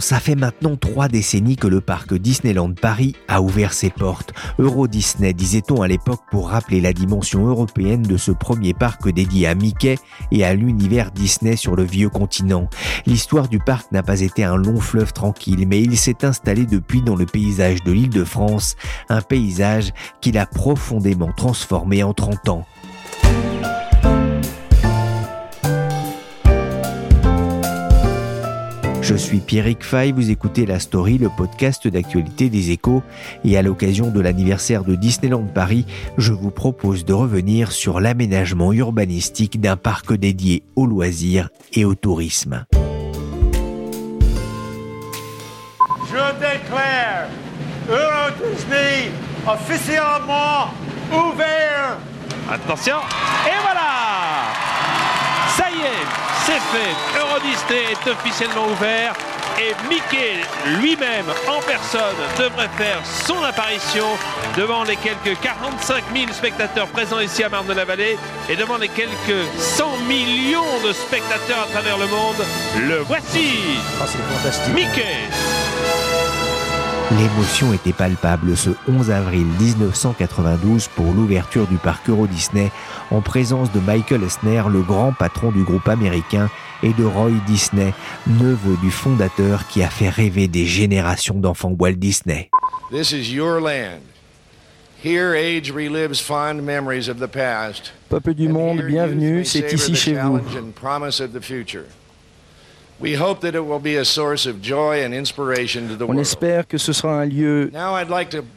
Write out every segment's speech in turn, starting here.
Ça fait maintenant trois décennies que le parc Disneyland Paris a ouvert ses portes. Euro Disney, disait-on à l'époque, pour rappeler la dimension européenne de ce premier parc dédié à Mickey et à l'univers Disney sur le vieux continent. L'histoire du parc n'a pas été un long fleuve tranquille, mais il s'est installé depuis dans le paysage de l'île de France, un paysage qu'il a profondément transformé en 30 ans. Je suis Pierrick Fay, vous écoutez La Story, le podcast d'actualité des échos, et à l'occasion de l'anniversaire de Disneyland Paris, je vous propose de revenir sur l'aménagement urbanistique d'un parc dédié aux loisirs et au tourisme. Je déclare Euro Disney officiellement ouvert. Attention, et voilà Ça y est, c'est fait. Euro Disney est officiellement ouvert et Mickey lui-même en personne devrait faire son apparition devant les quelques 45 000 spectateurs présents ici à Marne-de-la-Vallée et devant les quelques 100 millions de spectateurs à travers le monde. Le voici oh, C'est fantastique Mickey L'émotion était palpable ce 11 avril 1992 pour l'ouverture du parc Euro Disney en présence de Michael Esner, le grand patron du groupe américain, et de Roy Disney, neveu du fondateur qui a fait rêver des générations d'enfants Walt Disney. This is your land. Here age relives fond memories of the past. Peuple du monde, bienvenue, c'est ici chez vous. On espère que ce sera un lieu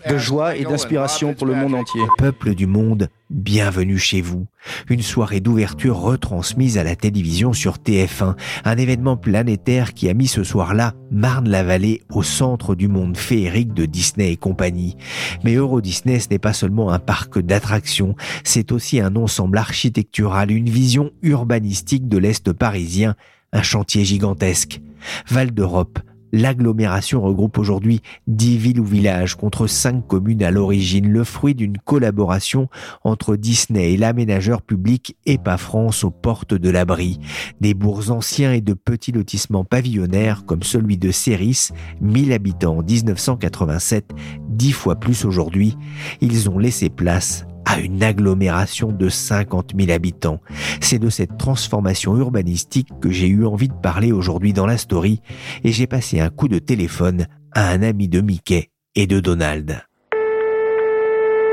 de joie et d'inspiration pour le monde entier. Peuple du monde, bienvenue chez vous. Une soirée d'ouverture retransmise à la télévision sur TF1, un événement planétaire qui a mis ce soir-là Marne-la-Vallée au centre du monde féerique de Disney et compagnie. Mais Euro Disney, ce n'est pas seulement un parc d'attractions, c'est aussi un ensemble architectural, une vision urbanistique de l'Est parisien un chantier gigantesque. Val d'Europe, l'agglomération regroupe aujourd'hui dix villes ou villages contre cinq communes à l'origine, le fruit d'une collaboration entre Disney et l'aménageur public EPA France aux portes de l'abri. Des bourgs anciens et de petits lotissements pavillonnaires comme celui de Céris, 1000 habitants en 1987, dix fois plus aujourd'hui, ils ont laissé place à une agglomération de 50 000 habitants. C'est de cette transformation urbanistique que j'ai eu envie de parler aujourd'hui dans la story et j'ai passé un coup de téléphone à un ami de Mickey et de Donald.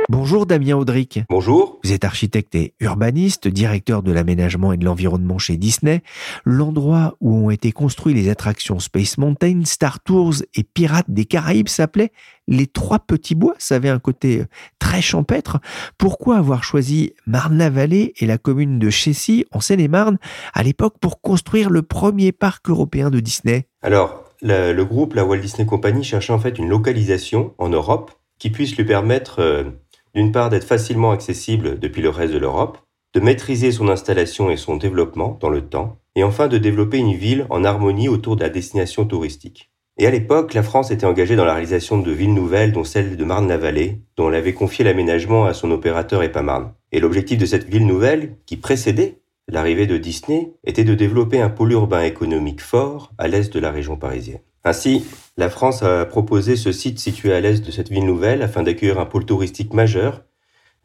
Bonjour Damien Audric. Bonjour. Vous êtes architecte et urbaniste, directeur de l'aménagement et de l'environnement chez Disney. L'endroit où ont été construits les attractions Space Mountain, Star Tours et Pirates des Caraïbes s'appelait Les Trois Petits Bois. Ça avait un côté euh, très champêtre. Pourquoi avoir choisi Marne-la-Vallée et la commune de Chessy, en Seine-et-Marne, à l'époque pour construire le premier parc européen de Disney? Alors, le, groupe, la Walt Disney Company, cherchait en fait une localisation en Europe qui puisse lui permettre euh, d'une part d'être facilement accessible depuis le reste de l'Europe, de maîtriser son installation et son développement dans le temps, et enfin de développer une ville en harmonie autour de la destination touristique. Et à l'époque, la France était engagée dans la réalisation de villes nouvelles, dont celle de Marne-la-Vallée, dont elle avait confié l'aménagement à son opérateur EPAMARNE. Et l'objectif de cette ville nouvelle, qui précédait l'arrivée de Disney, était de développer un pôle urbain économique fort à l'est de la région parisienne. Ainsi, la France a proposé ce site situé à l'est de cette ville nouvelle afin d'accueillir un pôle touristique majeur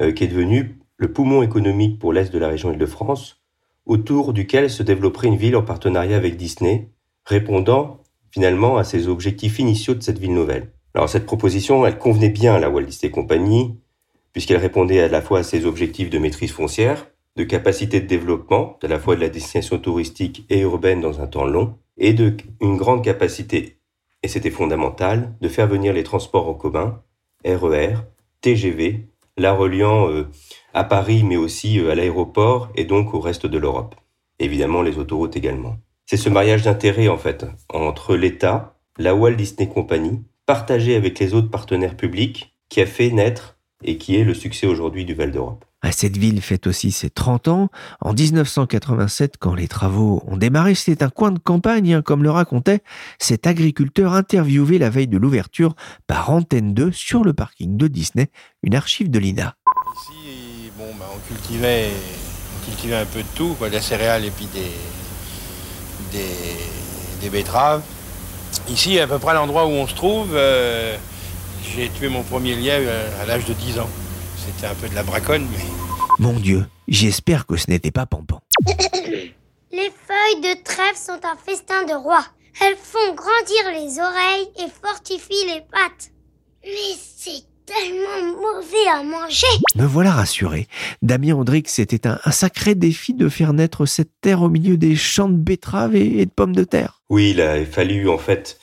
euh, qui est devenu le poumon économique pour l'est de la région Île-de-France, autour duquel se développerait une ville en partenariat avec Disney, répondant finalement à ces objectifs initiaux de cette ville nouvelle. Alors cette proposition, elle convenait bien à la Walt Disney Company, puisqu'elle répondait à la fois à ses objectifs de maîtrise foncière, de capacité de développement, à la fois de la destination touristique et urbaine dans un temps long, et de une grande capacité et c'était fondamental, de faire venir les transports en commun, RER, TGV, la reliant euh, à Paris mais aussi euh, à l'aéroport et donc au reste de l'Europe. Évidemment les autoroutes également. C'est ce mariage d'intérêts en fait entre l'État, la Walt Disney Company, partagé avec les autres partenaires publics, qui a fait naître et qui est le succès aujourd'hui du Val d'Europe. Cette ville fête aussi ses 30 ans. En 1987, quand les travaux ont démarré, c'était un coin de campagne, hein, comme le racontait cet agriculteur interviewé la veille de l'ouverture par Antenne 2 sur le parking de Disney, une archive de l'INA. Ici, bon, bah, on, cultivait, un peu de tout, quoi, des céréales et puis des, des, betteraves. Ici, à peu près l'endroit où on se trouve, euh, j'ai tué mon premier lièvre à l'âge de 10 ans. C'était un peu de la braconne, mais... Mon Dieu, j'espère que ce n'était pas Pampan. les feuilles de trèfle sont un festin de roi. Elles font grandir les oreilles et fortifient les pattes. Mais c'est tellement mauvais à manger. Me voilà rassuré. Damien Andrix, c'était un, sacré défi de faire naître cette terre au milieu des champs de betteraves et, de pommes de terre. Oui, il a fallu en fait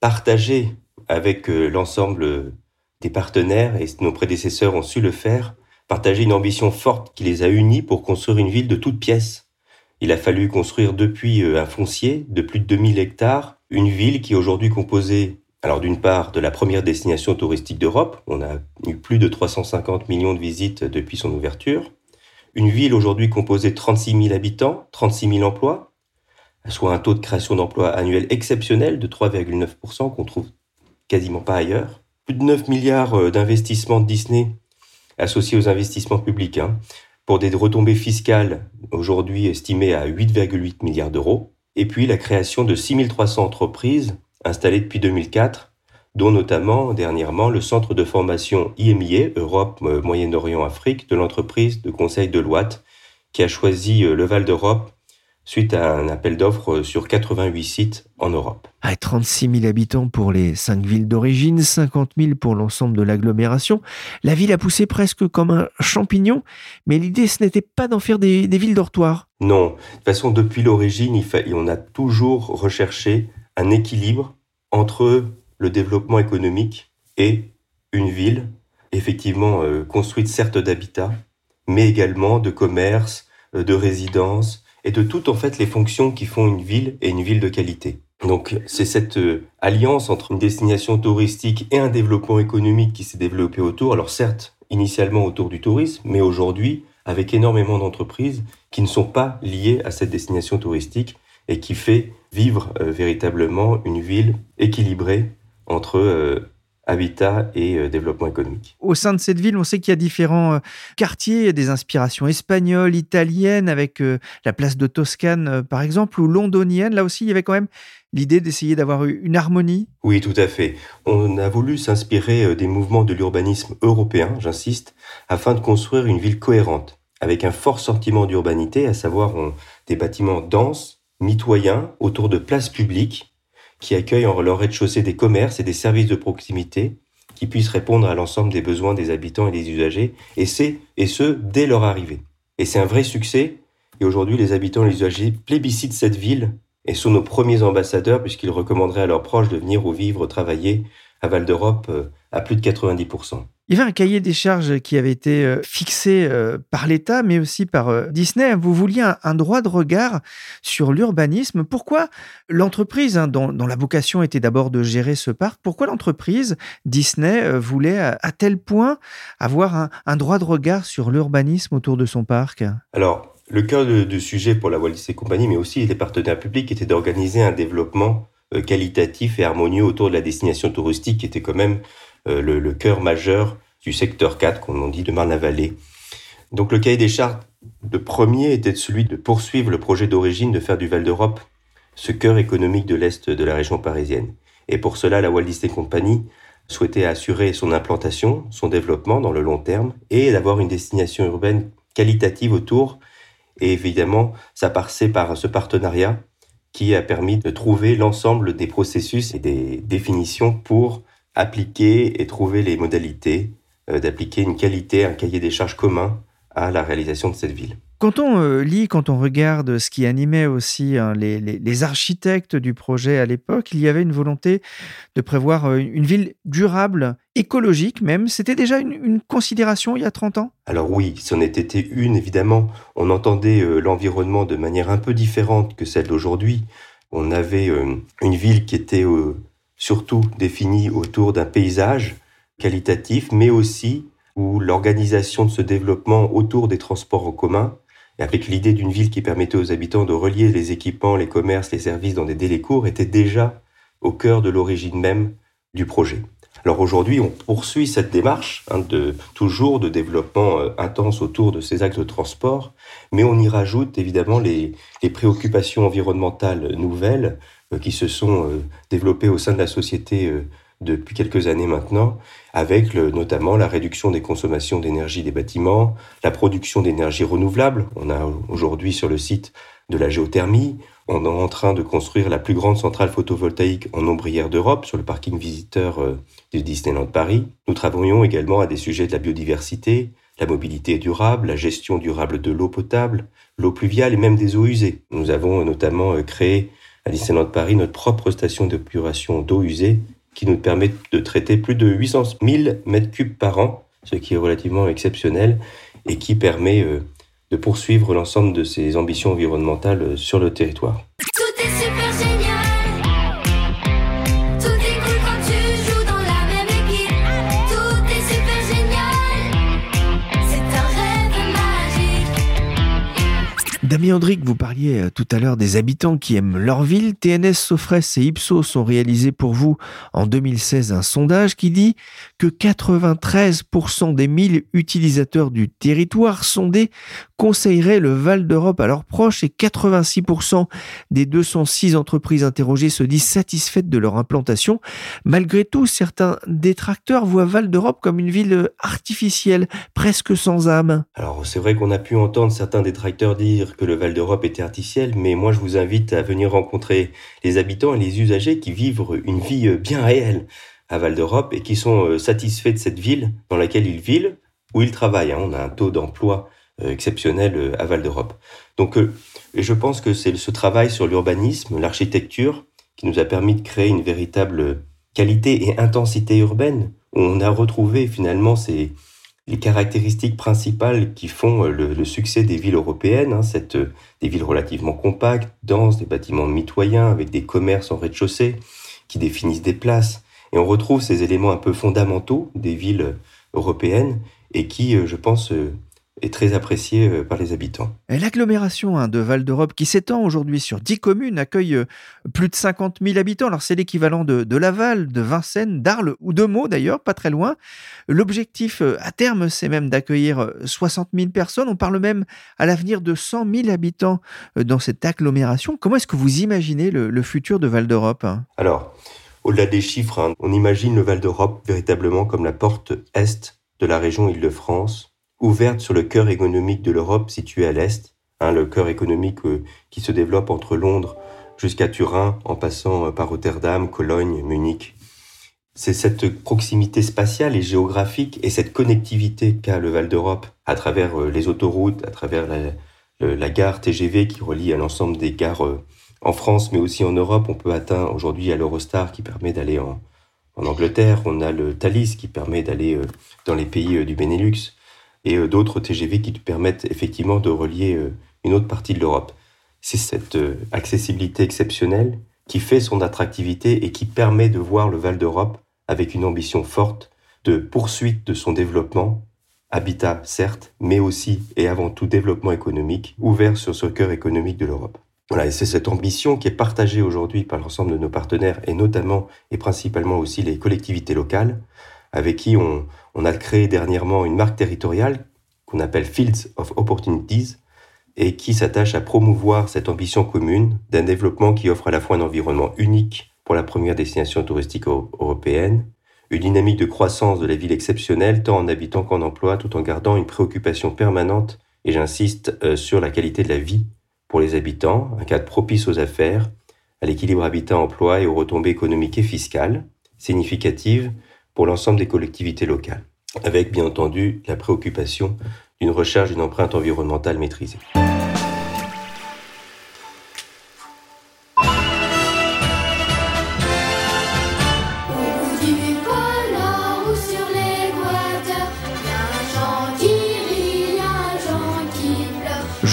partager avec euh, l'ensemble des partenaires, et nos prédécesseurs ont su le faire, partager une ambition forte qui les a unis pour construire une ville de toutes pièces. Il a fallu construire depuis euh, un foncier de plus de 2000 hectares, une ville qui est aujourd'hui composée, alors d'une part, de la première destination touristique d'Europe, on a eu plus de 350 millions de visites depuis son ouverture, une ville aujourd'hui composée de 36 000 habitants, 36 000 emplois, soit un taux de création d'emplois annuel exceptionnel de 3,9% qu'on trouve quasiment pas ailleurs. Plus de 9 milliards euh, d'investissements de Disney associés aux investissements publics, hein, pour des retombées fiscales aujourd'hui estimées à 8,8 milliards d'euros. Et puis la création de 6300 entreprises installées depuis 2004, dont notamment dernièrement le centre de formation IMIA, Europe, euh, Moyen-Orient, Afrique, de l'entreprise de conseil de Loite, qui a choisi euh, le Val d'Europe suite à un appel d'offres sur 88 sites en Europe. 36 000 habitants pour les cinq villes d'origine, 50 000 pour l'ensemble de l'agglomération. La ville a poussé presque comme un champignon, mais l'idée ce n'était pas d'en faire des, villes dortoirs. Non, de toute façon depuis l'origine, on a toujours recherché un équilibre entre le développement économique et une ville, effectivement euh, construite certes d'habitat, mais également de commerce, euh, de résidence, et de toutes en fait les fonctions qui font une ville et une ville de qualité. Donc c'est cette euh, alliance entre une destination touristique et un développement économique qui s'est développé autour. Alors certes, initialement autour du tourisme, mais aujourd'hui avec énormément d'entreprises qui ne sont pas liées à cette destination touristique et qui fait vivre euh, véritablement une ville équilibrée entre euh, habitat et euh, développement économique. Au sein de cette ville, on sait qu'il y a différents euh, quartiers, des inspirations espagnoles, italiennes, avec euh, la place de Toscane par exemple, ou londonienne. Là aussi, il y avait quand même l'idée d'essayer d'avoir une harmonie Oui, tout à fait. On a voulu s'inspirer des mouvements de l'urbanisme européen, j'insiste, afin de construire une ville cohérente, avec un fort sentiment d'urbanité, à savoir des bâtiments denses, mitoyens, autour de places publiques, qui accueillent en leur rez-de-chaussée des commerces et des services de proximité qui puissent répondre à l'ensemble des besoins des habitants et des usagers, et, c'est, et ce, dès leur arrivée. Et c'est un vrai succès, et aujourd'hui les habitants et les usagers plébiscitent cette ville et sont nos premiers ambassadeurs puisqu'ils recommanderaient à leurs proches de venir ou vivre, travailler à Val d'Europe euh, à plus de 90%. Il y avait un cahier des charges qui avait été euh, fixé euh, par l'État, mais aussi par euh, Disney. Vous vouliez un, droit de regard sur l'urbanisme. Pourquoi l'entreprise, hein, dont, la vocation était d'abord de gérer ce parc, pourquoi l'entreprise Disney voulait à, tel point avoir un, droit de regard sur l'urbanisme autour de son parc? Alors, le cœur du sujet pour la Walt Disney Company, mais aussi les partenaires publics, était d'organiser un développement qualitatif et harmonieux autour de la destination touristique, qui était quand même euh, le, cœur majeur du secteur 4, comme on dit, de Marne-la-Vallée. Donc le cahier des chartes de premier était celui de poursuivre le projet d'origine de faire du Val d'Europe ce cœur économique de l'Est de la région parisienne. Et pour cela, la Walt Disney Company souhaitait assurer son implantation, son développement dans le long terme et d'avoir une destination urbaine qualitative autour. Et évidemment, ça passait par ce partenariat qui a permis de trouver l'ensemble des processus et des définitions pour appliquer et trouver les modalités euh, d'appliquer une qualité, un cahier des charges commun à la réalisation de cette ville. Quand on euh, lit, quand on regarde ce qui animait aussi hein, les, architectes du projet à l'époque, il y avait une volonté de prévoir euh, une ville durable, écologique même. C'était déjà une, considération il y a 30 ans? Alors oui, c'en était une évidemment. On entendait euh, l'environnement de manière un peu différente que celle d'aujourd'hui. On avait une ville qui était surtout définie autour d'un paysage qualitatif, mais aussi où l'organisation de ce développement autour des transports en commun, et avec l'idée d'une ville qui permettait aux habitants de relier les équipements, les commerces, les services dans des délais courts, était déjà au cœur de l'origine même du projet. Alors aujourd'hui, on poursuit cette démarche hein, de toujours de développement euh, intense autour de ces actes de transport, mais on y rajoute évidemment les, préoccupations environnementales nouvelles qui se sont euh, développées au sein de la société depuis quelques années maintenant, avec notamment la réduction des consommations d'énergie des bâtiments, la production d'énergie renouvelable. On a aujourd'hui sur le site de la géothermie. On est en train de construire la plus grande centrale photovoltaïque en ombrière d'Europe sur le parking visiteur euh, de Disneyland Paris. Nous travaillons également à des sujets de la biodiversité, la mobilité durable, la gestion durable de l'eau potable, l'eau pluviale et même des eaux usées. Nous avons notamment euh, créé à Disneyland Paris notre propre station d'épuration d'eau usée qui nous permet de traiter plus de 800 000 mètres cubes par an, ce qui est relativement exceptionnel et qui permet euh, de poursuivre l'ensemble de ces ambitions environnementales euh, sur le territoire. Damien Andric, vous parliez euh, tout à l'heure des habitants qui aiment leur ville. TNS, Sofres et Ipsos ont réalisé pour vous en 2016 un sondage qui dit que 93% des 1000 utilisateurs du territoire sondés conseilleraient le Val d'Europe à leurs proches et 86% des 206 entreprises interrogées se disent satisfaites de leur implantation. Malgré tout, certains détracteurs voient Val d'Europe comme une ville artificielle, presque sans âme. Alors c'est vrai qu'on a pu entendre certains détracteurs dire que le Val d'Europe était artificiel, mais moi je vous invite à venir rencontrer les habitants et les usagers qui vivent une vie euh, bien réelle à Val d'Europe et qui sont euh, satisfaits de cette ville dans laquelle ils vivent, où ils travaillent. Hein. On a un taux d'emploi exceptionnel à Val d'Europe. Donc je pense que c'est ce travail sur l'urbanisme, l'architecture, qui nous a permis de créer une véritable qualité et intensité urbaine. On a retrouvé finalement ces, les caractéristiques principales qui font euh, le, succès des villes européennes, hein, cette, euh, des villes relativement compactes, denses, des bâtiments mitoyens avec des commerces en rez-de-chaussée qui définissent des places. Et on retrouve ces éléments un peu fondamentaux des villes européennes et qui, euh, je pense, est très apprécié euh, par les habitants. L'agglomération hein, de Val d'Europe, qui s'étend aujourd'hui sur 10 communes, accueille euh, plus de 50 000 habitants. Alors c'est l'équivalent de, Laval, de Vincennes, d'Arles ou de Meaux d'ailleurs, pas très loin. L'objectif euh, à terme, c'est même d'accueillir 60 000 personnes. On parle même à l'avenir de 100 000 habitants dans cette agglomération. Comment est-ce que vous imaginez le, futur de Val d'Europe hein? Alors, au-delà des chiffres, hein, on imagine le Val d'Europe véritablement comme la porte est de la région Île-de-France ouverte sur le cœur économique de l'Europe situé à l'est, hein, le cœur économique euh, qui se développe entre Londres jusqu'à Turin, en passant euh, par Rotterdam, Cologne, Munich. C'est cette proximité spatiale et géographique et cette connectivité qu'a le Val d'Europe à travers euh, les autoroutes, à travers la, gare TGV qui relie à l'ensemble des gares en France, mais aussi en Europe. On peut atteindre aujourd'hui à l'Eurostar qui permet d'aller en, en Angleterre. On a le Thalys qui permet d'aller dans les pays du Benelux et euh, d'autres TGV qui te permettent effectivement de relier euh, une autre partie de l'Europe. C'est cette euh, accessibilité exceptionnelle qui fait son attractivité et qui permet de voir le Val d'Europe avec une ambition forte de poursuite de son développement, habitat certes, mais aussi et avant tout développement économique, ouvert sur ce cœur économique de l'Europe. Voilà, et c'est cette ambition qui est partagée aujourd'hui par l'ensemble de nos partenaires et notamment et principalement aussi les collectivités locales, avec qui on, on a créé dernièrement une marque territoriale qu'on appelle Fields of Opportunities et qui s'attache à promouvoir cette ambition commune d'un développement qui offre à la fois un environnement unique pour la première destination touristique européenne, une dynamique de croissance de la ville exceptionnelle tant en habitants qu'en emploi tout en gardant une préoccupation permanente, et j'insiste, euh, sur la qualité de la vie pour les habitants, un cadre propice aux affaires, à l'équilibre habitat-emploi et aux retombées économiques et fiscales significatives pour l'ensemble des collectivités locales, avec bien entendu la préoccupation d'une recherche d'une empreinte environnementale maîtrisée.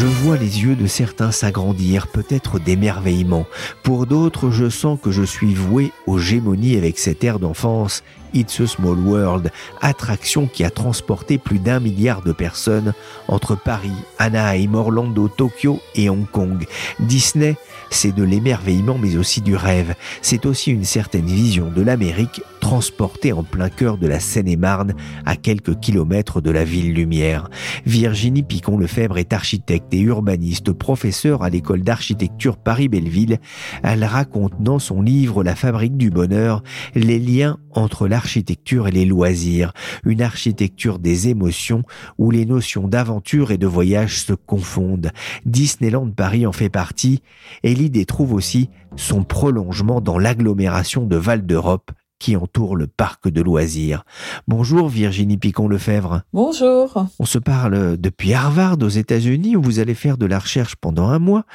Je les yeux de certains s'agrandir, peut-être d'émerveillement. Pour d'autres, je sens que je suis voué aux gémonies avec cet air d'enfance It's a Small World, attraction qui a transporté plus d'un milliard de personnes entre Paris, Anaheim, Orlando, Tokyo et Hong Kong. Disney, c'est de l'émerveillement mais aussi du rêve. C'est aussi une certaine vision de l'Amérique transportée en plein cœur de la Seine-et-Marne à quelques kilomètres de la ville lumière. Virginie Picon-Lefebvre est architecte et urbaniste, à l'école d'architecture Paris-Belleville. Elle raconte dans son livre La fabrique du bonheur les liens entre l'architecture et les loisirs, une architecture des émotions où les notions d'aventure et de voyage se confondent. Disneyland Paris en fait partie et l'idée trouve aussi son prolongement dans l'agglomération de Val d'Europe qui entoure le parc de loisirs. Bonjour Virginie Picon-Lefebvre. Bonjour. On se parle depuis Harvard aux États-Unis où vous allez faire de la recherche pendant un mois.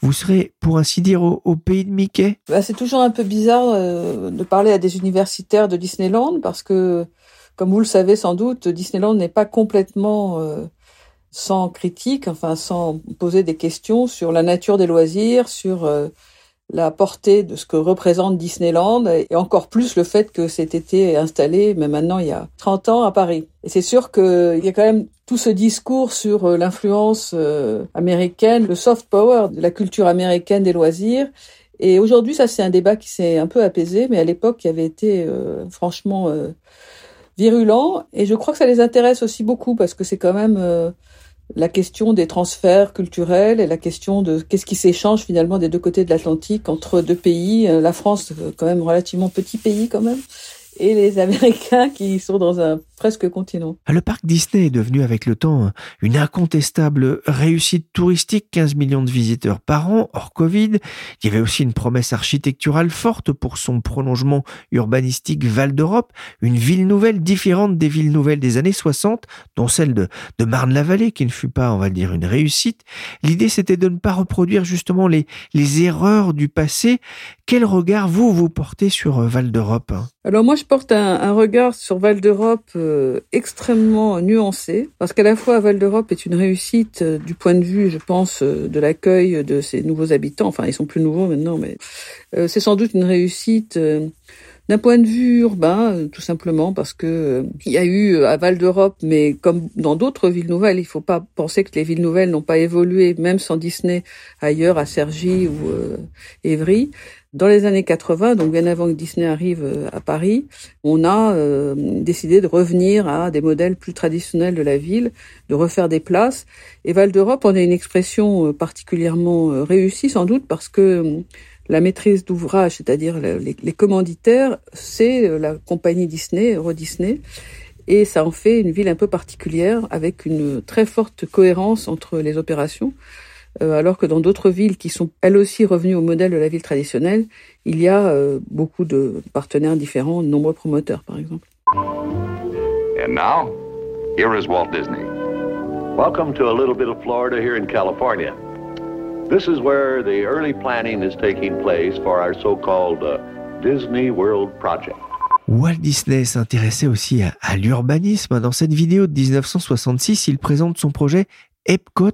Vous serez, pour ainsi dire, au, pays de Mickey? Bah, C'est toujours un peu bizarre euh, de parler à des universitaires de Disneyland parce que, comme vous le savez sans doute, Disneyland n'est pas complètement... Euh, sans critique, enfin sans poser des questions sur la nature des loisirs, sur euh, la portée de ce que représente Disneyland et encore plus le fait que cet été installé, mais maintenant il y a 30 ans à Paris. Et c'est sûr qu'il y a quand même tout ce discours sur euh, l'influence euh, américaine, le soft power de la culture américaine des loisirs. Et aujourd'hui, ça c'est un débat qui s'est un peu apaisé, mais à l'époque, il avait été euh, franchement virulent. Et je crois que ça les intéresse aussi beaucoup parce que c'est quand même la question des transferts culturels et la question de qu'est-ce qui s'échange finalement des deux côtés de l'Atlantique entre deux pays. Euh, la France, euh, quand même relativement petit pays quand même, et les Américains qui sont dans un presque continent. Le parc Disney est devenu avec le temps une incontestable réussite touristique, 15 millions de visiteurs par an, hors Covid. Il y avait aussi une promesse architecturale forte pour son prolongement urbanistique Val d'Europe, une ville nouvelle différente des villes nouvelles des années 60, dont celle de, de Marne-la-Vallée, qui ne fut pas, on va dire, une réussite. L'idée, c'était de ne pas reproduire justement les, les erreurs du passé. Quel regard, vous, vous portez sur euh, Val d'Europe Alors moi, je porte un, regard sur Val d'Europe euh, extrêmement nuancé, parce qu'à la fois Val d'Europe est une réussite euh, du point de vue, je pense, euh, de l'accueil de ces nouveaux habitants. Enfin, ils sont plus nouveaux maintenant, mais c'est sans doute une réussite d'un point de vue urbain, tout simplement parce que il y a eu à Val d'Europe, mais comme dans d'autres villes nouvelles, il faut pas penser que les villes nouvelles n'ont pas évolué, même sans Disney, ailleurs à Cergy ou Évry. Dans les années 80, donc bien avant que Disney arrive euh, à Paris, on a euh, décidé de revenir à des modèles plus traditionnels de la ville, de refaire des places. Et Val d'Europe, on a une expression euh, particulièrement réussie sans doute parce que la maîtrise d'ouvrage, c'est-à-dire les, commanditaires, c'est la compagnie Disney, Euro Disney. Et ça en fait une ville un peu particulière avec une très forte cohérence entre les opérations. Euh, alors que dans d'autres villes qui sont elles aussi revenues au modèle de la ville traditionnelle, il y a euh, beaucoup de partenaires différents, de nombreux promoteurs par exemple. And now, here is Walt Disney. Welcome to a little bit of Florida here in California. This is where the early planning is taking place for our so-called uh, Disney World Project. Walt Disney s'intéressait aussi à, à l'urbanisme. Dans cette vidéo de 1966, il présente son projet Epcot,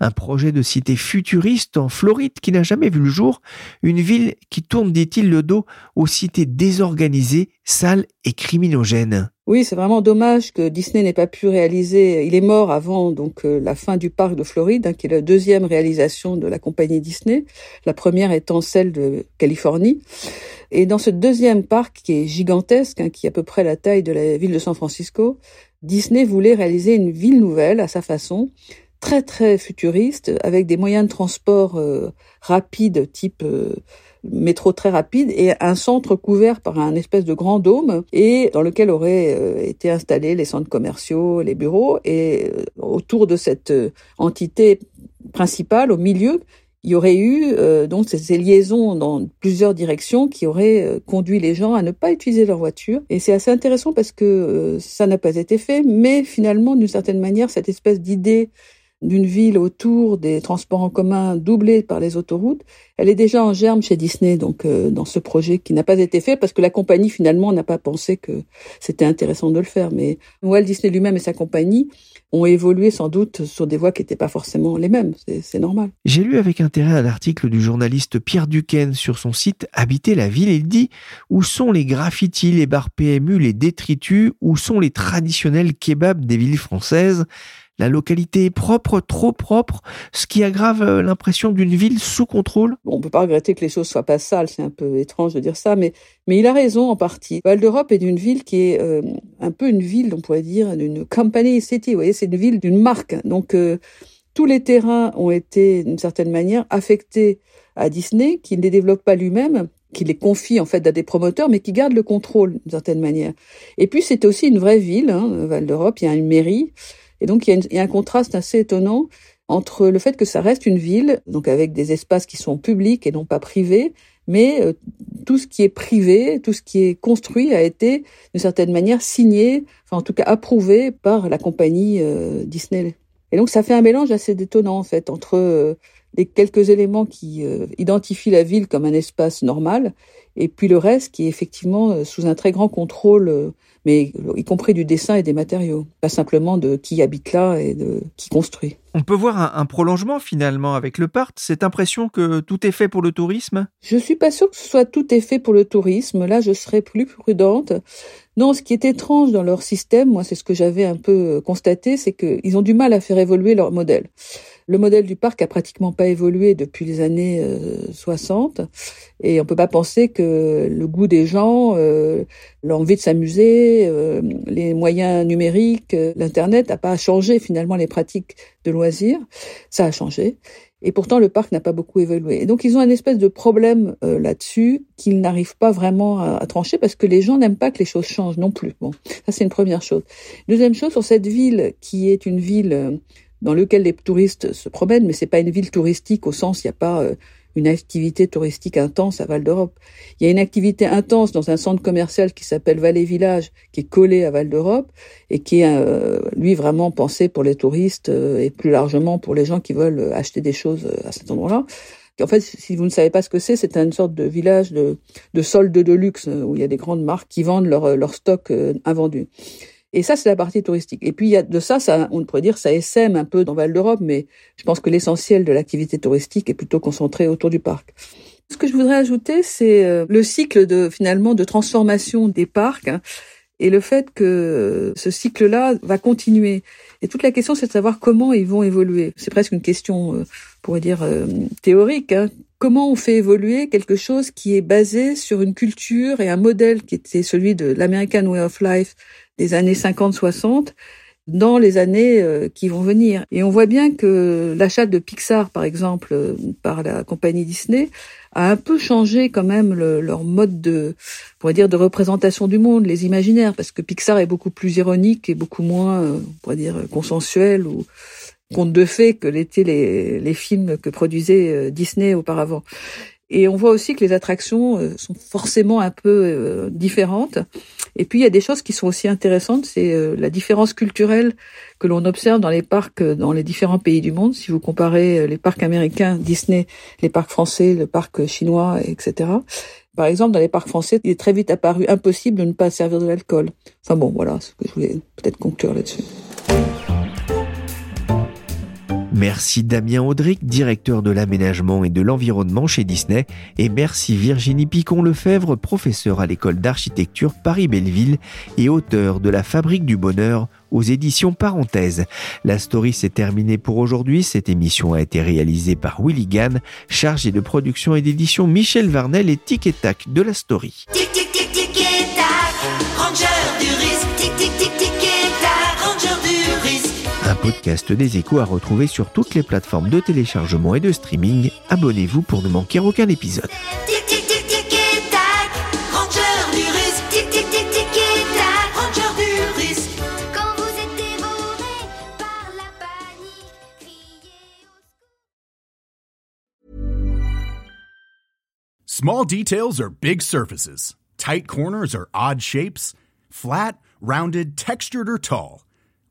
un projet de cité futuriste en Floride qui n'a jamais vu le jour, une ville qui tourne, dit-il, le dos aux cités désorganisées, sales et criminogènes. Oui, c'est vraiment dommage que Disney n'ait pas pu réaliser. Il est mort avant donc euh, la fin du parc de Floride, hein, qui est la deuxième réalisation de la compagnie Disney. La première étant celle de Californie. Et dans ce deuxième parc qui est gigantesque, hein, qui est à peu près la taille de la ville de San Francisco, Disney voulait réaliser une ville nouvelle à sa façon, très très futuriste, avec des moyens de transport euh, rapides, type euh, métro très rapide, et un centre couvert par un espèce de grand dôme, et dans lequel auraient euh, été installés les centres commerciaux, les bureaux, et autour de cette entité principale, au milieu, il y aurait eu euh, donc ces, liaisons dans plusieurs directions qui auraient euh, conduit les gens à ne pas utiliser leur voiture. Et c'est assez intéressant parce que euh, ça n'a pas été fait, mais finalement, d'une certaine manière, cette espèce d'idée d'une ville autour des transports en commun doublés par les autoroutes, elle est déjà en germe chez Disney, donc dans ce projet qui n'a pas été fait parce que la compagnie finalement n'a pas pensé que c'était intéressant de le faire. Mais Walt Disney lui-même et sa compagnie ont évolué sans doute sur des voies qui n'étaient pas forcément les mêmes. C'est normal. J'ai lu avec intérêt un article du journaliste Pierre Duquesne sur son site Habiter la ville. Il dit Où sont les graffitis, les bars PMU, les détritus? Où sont les traditionnels kebabs des villes françaises? La localité est propre, trop propre, ce qui aggrave euh, l'impression d'une ville sous contrôle On ne peut pas regretter que les choses soient pas sales, c'est un peu étrange de dire ça, mais, mais il a raison en partie. Val d'Europe est une ville qui est euh, un peu une ville, on pourrait dire, d'une company city, vous voyez, c'est une ville d'une marque. Donc euh, tous les terrains ont été, d'une certaine manière, affectés à Disney, qui ne les développe pas lui-même, qui les confie en fait à des promoteurs, mais qui garde le contrôle d'une certaine manière. Et puis c'était aussi une vraie ville, hein, Val d'Europe, il y a une mairie. Et donc, il y, a un contraste assez étonnant entre le fait que ça reste une ville, donc avec des espaces qui sont publics et non pas privés, mais euh, tout ce qui est privé, tout ce qui est construit a été d'une certaine manière signé, enfin en tout cas approuvé par la compagnie euh, Disney. Et donc ça fait un mélange assez étonnant en fait entre euh, les quelques éléments qui identifient la ville comme un espace normal et puis le reste qui est effectivement sous un très grand contrôle mais y compris du dessin et des matériaux, pas simplement de qui habite là et de qui construit. On peut voir un, prolongement finalement avec le parc, cette impression que tout est fait pour le tourisme? Je suis pas sûre que ce soit tout est fait pour le tourisme, là je serais plus prudente. Non, ce qui est étrange dans leur système, moi c'est ce que j'avais un peu constaté, c'est qu'ils ont du mal à faire évoluer leur modèle. Le modèle du parc a pratiquement pas évolué depuis les années 60 euh, et on peut pas penser que le goût des gens, euh, l'envie de s'amuser, euh, les moyens numériques, l'internet n'a pas changé finalement les pratiques de loisirs. Ça a changé. Et pourtant, le parc n'a pas beaucoup évolué. Et donc, ils ont un espèce de problème là-dessus qu'ils n'arrivent pas vraiment à, à, trancher parce que les gens n'aiment pas que les choses changent non plus. Bon, ça c'est une première chose. Deuxième chose, sur cette ville qui est une ville dans lequel les touristes se promènent, mais c'est pas une ville touristique au sens il n'y a pas euh, une activité touristique intense à Val d'Europe. Il y a une activité intense dans un centre commercial qui s'appelle Vallée Village, qui est collé à Val d'Europe et qui est euh, lui vraiment pensé pour les touristes euh, et plus largement pour les gens qui veulent acheter des choses à cet endroit-là. En fait, si vous ne savez pas ce que c'est, c'est une sorte de village de, de solde de luxe où il y a des grandes marques qui vendent leur, leur stock invendu. Et ça, c'est la partie touristique. Et puis, il y a de ça, ça, on pourrait dire, ça essaime un peu dans Val d'Europe, mais je pense que l'essentiel de l'activité touristique est plutôt concentré autour du parc. Ce que je voudrais ajouter, c'est euh, le cycle de, finalement, de transformation des parcs. Hein, et le fait que ce cycle-là va continuer. Et toute la question, c'est de savoir comment ils vont évoluer. C'est presque une question, euh, on pourrait dire, euh, théorique. Hein. Comment on fait évoluer quelque chose qui est basé sur une culture et un modèle qui était celui de l'American Way of Life des années 50-60 dans les années euh, qui vont venir. Et on voit bien que l'achat de Pixar, par exemple, euh, par la compagnie Disney, a un peu changé quand même leur mode de, on pourrait dire, de représentation du monde, les imaginaires, parce que Pixar est beaucoup plus ironique et beaucoup moins, euh, on pourrait dire, consensuel ou conte de fées que l'étaient les, les films que produisait Disney auparavant. Et on voit aussi que les attractions sont forcément un peu différentes. Et puis il y a des choses qui sont aussi intéressantes, c'est euh, la différence culturelle que l'on observe dans les parcs euh, dans les différents pays du monde. Si vous comparez euh, les parcs américains, Disney, les parcs français, le parc chinois, etc. Par exemple, dans les parcs français, il est très vite apparu impossible de ne pas servir de l'alcool. Enfin bon, voilà ce que je voulais peut-être conclure là-dessus. Merci Damien Audric, directeur de l'aménagement et de l'environnement chez Disney, et merci Virginie Picon-Lefebvre, professeur à l'école d'architecture Paris-Belleville et auteur de La Fabrique du Bonheur aux éditions Parenthèses. La story s'est terminée pour aujourd'hui. Cette émission a été réalisée par Willy Gann, chargé de production et d'édition Michel Varnel et Tic et Tac de la story. Tic, tic, tic, et tac, ranger du risque. Tic, tic, tic, podcast des échos à retrouver sur toutes les plateformes de téléchargement et de streaming. Abonnez-vous pour ne manquer aucun épisode. Small details are big surfaces. Tight corners are odd shapes. Flat, rounded, textured, or tall.